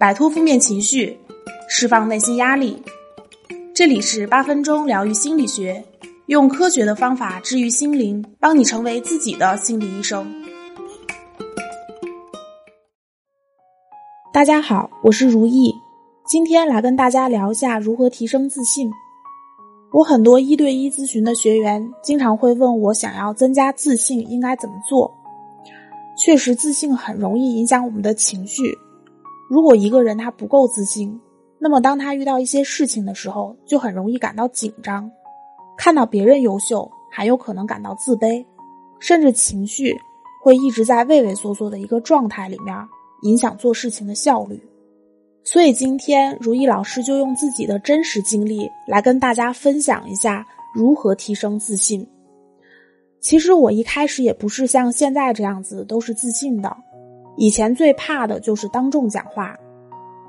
摆脱负面情绪，释放内心压力。这里是八分钟疗愈心理学，用科学的方法治愈心灵，帮你成为自己的心理医生。大家好，我是如意，今天来跟大家聊一下如何提升自信。我很多一对一咨询的学员经常会问我，想要增加自信应该怎么做？确实，自信很容易影响我们的情绪。如果一个人他不够自信，那么当他遇到一些事情的时候，就很容易感到紧张，看到别人优秀，还有可能感到自卑，甚至情绪会一直在畏畏缩缩的一个状态里面，影响做事情的效率。所以今天如意老师就用自己的真实经历来跟大家分享一下如何提升自信。其实我一开始也不是像现在这样子都是自信的，以前最怕的就是当众讲话，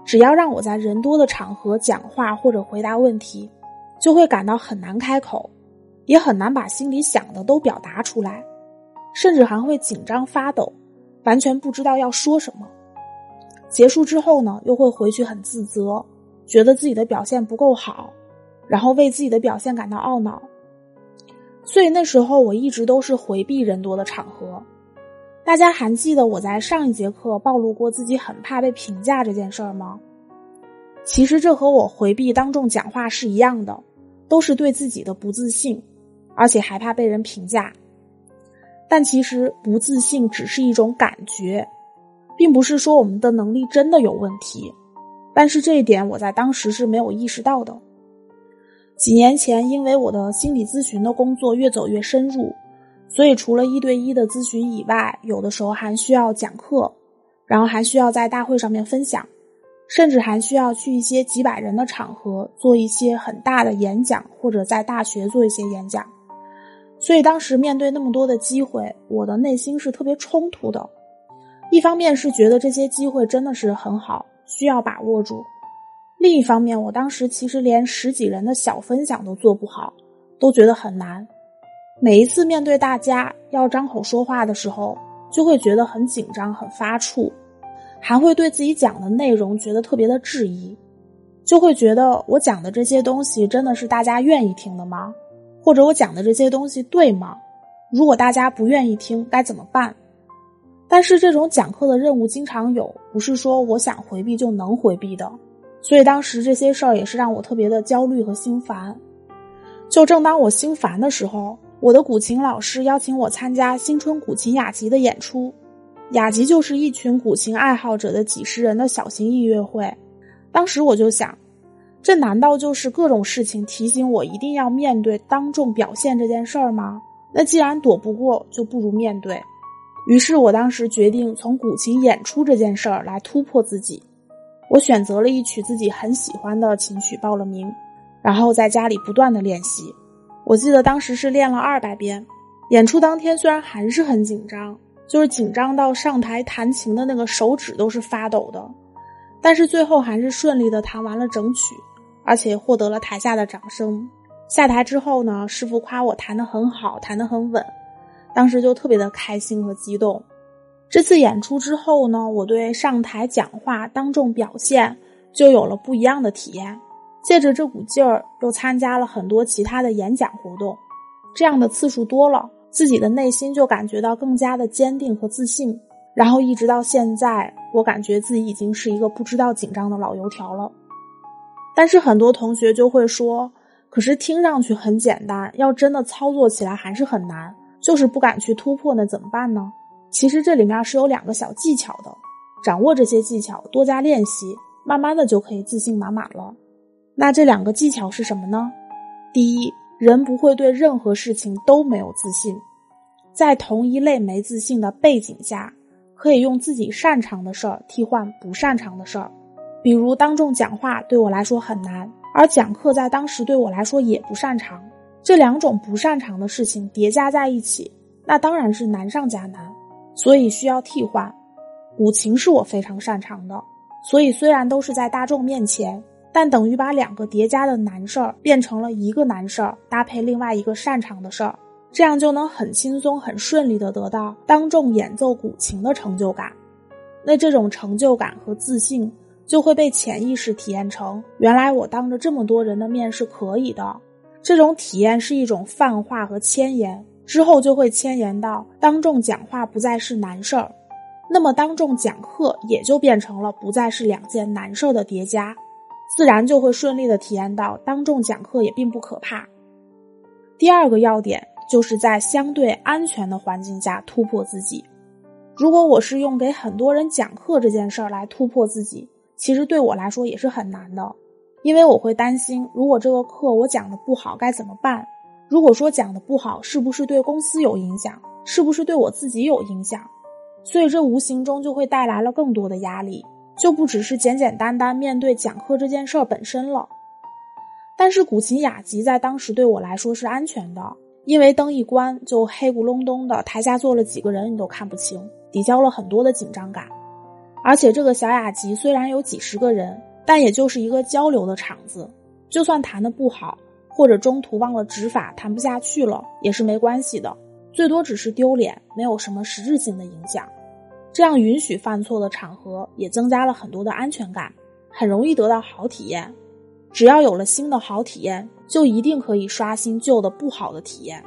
只要让我在人多的场合讲话或者回答问题，就会感到很难开口，也很难把心里想的都表达出来，甚至还会紧张发抖，完全不知道要说什么。结束之后呢，又会回去很自责，觉得自己的表现不够好，然后为自己的表现感到懊恼。所以那时候我一直都是回避人多的场合。大家还记得我在上一节课暴露过自己很怕被评价这件事儿吗？其实这和我回避当众讲话是一样的，都是对自己的不自信，而且害怕被人评价。但其实不自信只是一种感觉，并不是说我们的能力真的有问题。但是这一点我在当时是没有意识到的。几年前，因为我的心理咨询的工作越走越深入，所以除了一对一的咨询以外，有的时候还需要讲课，然后还需要在大会上面分享，甚至还需要去一些几百人的场合做一些很大的演讲，或者在大学做一些演讲。所以当时面对那么多的机会，我的内心是特别冲突的。一方面是觉得这些机会真的是很好，需要把握住。另一方面，我当时其实连十几人的小分享都做不好，都觉得很难。每一次面对大家要张口说话的时候，就会觉得很紧张、很发怵，还会对自己讲的内容觉得特别的质疑，就会觉得我讲的这些东西真的是大家愿意听的吗？或者我讲的这些东西对吗？如果大家不愿意听，该怎么办？但是这种讲课的任务经常有，不是说我想回避就能回避的。所以当时这些事儿也是让我特别的焦虑和心烦。就正当我心烦的时候，我的古琴老师邀请我参加新春古琴雅集的演出。雅集就是一群古琴爱好者的几十人的小型音乐会。当时我就想，这难道就是各种事情提醒我一定要面对当众表现这件事儿吗？那既然躲不过，就不如面对。于是我当时决定从古琴演出这件事儿来突破自己。我选择了一曲自己很喜欢的琴曲报了名，然后在家里不断的练习。我记得当时是练了二百遍。演出当天虽然还是很紧张，就是紧张到上台弹琴的那个手指都是发抖的，但是最后还是顺利的弹完了整曲，而且获得了台下的掌声。下台之后呢，师傅夸我弹得很好，弹得很稳，当时就特别的开心和激动。这次演出之后呢，我对上台讲话、当众表现就有了不一样的体验。借着这股劲儿，又参加了很多其他的演讲活动，这样的次数多了，自己的内心就感觉到更加的坚定和自信。然后一直到现在，我感觉自己已经是一个不知道紧张的老油条了。但是很多同学就会说：“可是听上去很简单，要真的操作起来还是很难，就是不敢去突破，那怎么办呢？”其实这里面是有两个小技巧的，掌握这些技巧，多加练习，慢慢的就可以自信满满了。那这两个技巧是什么呢？第一，人不会对任何事情都没有自信，在同一类没自信的背景下，可以用自己擅长的事儿替换不擅长的事儿。比如当众讲话对我来说很难，而讲课在当时对我来说也不擅长。这两种不擅长的事情叠加在一起，那当然是难上加难。所以需要替换，古琴是我非常擅长的，所以虽然都是在大众面前，但等于把两个叠加的难事儿变成了一个难事儿，搭配另外一个擅长的事儿，这样就能很轻松、很顺利的得到当众演奏古琴的成就感。那这种成就感和自信就会被潜意识体验成原来我当着这么多人的面是可以的。这种体验是一种泛化和迁延，之后就会迁延到当众讲话不再是难事儿，那么当众讲课也就变成了不再是两件难事儿的叠加，自然就会顺利的体验到当众讲课也并不可怕。第二个要点就是在相对安全的环境下突破自己。如果我是用给很多人讲课这件事儿来突破自己，其实对我来说也是很难的，因为我会担心，如果这个课我讲的不好该怎么办？如果说讲的不好，是不是对公司有影响？是不是对我自己有影响？所以这无形中就会带来了更多的压力，就不只是简简单单面对讲课这件事儿本身了。但是古琴雅集在当时对我来说是安全的，因为灯一关就黑咕隆咚的，台下坐了几个人你都看不清。抵消了很多的紧张感，而且这个小雅集虽然有几十个人，但也就是一个交流的场子，就算弹的不好，或者中途忘了指法弹不下去了，也是没关系的，最多只是丢脸，没有什么实质性的影响。这样允许犯错的场合，也增加了很多的安全感，很容易得到好体验。只要有了新的好体验，就一定可以刷新旧的不好的体验。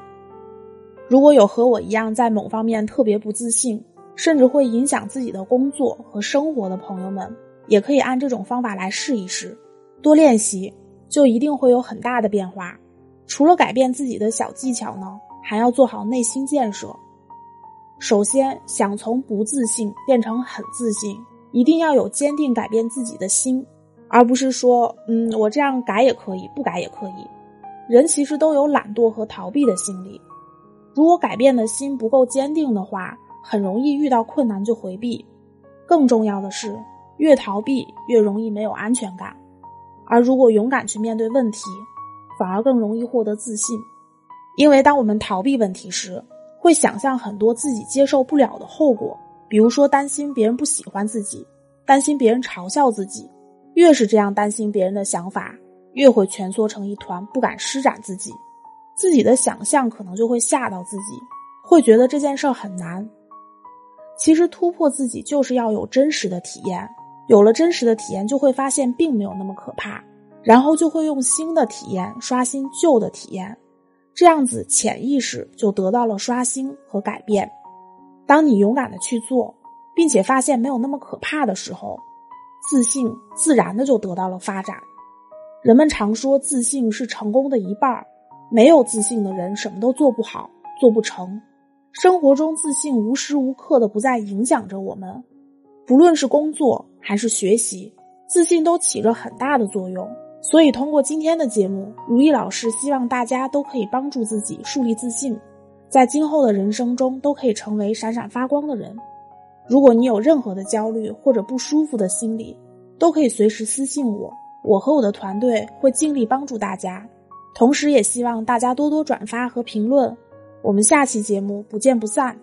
如果有和我一样在某方面特别不自信，甚至会影响自己的工作和生活的朋友们，也可以按这种方法来试一试，多练习，就一定会有很大的变化。除了改变自己的小技巧呢，还要做好内心建设。首先，想从不自信变成很自信，一定要有坚定改变自己的心，而不是说，嗯，我这样改也可以，不改也可以。人其实都有懒惰和逃避的心理，如果改变的心不够坚定的话。很容易遇到困难就回避，更重要的是，越逃避越容易没有安全感，而如果勇敢去面对问题，反而更容易获得自信。因为当我们逃避问题时，会想象很多自己接受不了的后果，比如说担心别人不喜欢自己，担心别人嘲笑自己。越是这样担心别人的想法，越会蜷缩成一团，不敢施展自己。自己的想象可能就会吓到自己，会觉得这件事很难。其实突破自己就是要有真实的体验，有了真实的体验，就会发现并没有那么可怕，然后就会用新的体验刷新旧的体验，这样子潜意识就得到了刷新和改变。当你勇敢的去做，并且发现没有那么可怕的时候，自信自然的就得到了发展。人们常说自信是成功的一半儿没有自信的人什么都做不好，做不成。生活中自信无时无刻的不在影响着我们，不论是工作还是学习，自信都起着很大的作用。所以，通过今天的节目，如意老师希望大家都可以帮助自己树立自信，在今后的人生中都可以成为闪闪发光的人。如果你有任何的焦虑或者不舒服的心理，都可以随时私信我，我和我的团队会尽力帮助大家。同时，也希望大家多多转发和评论。我们下期节目不见不散。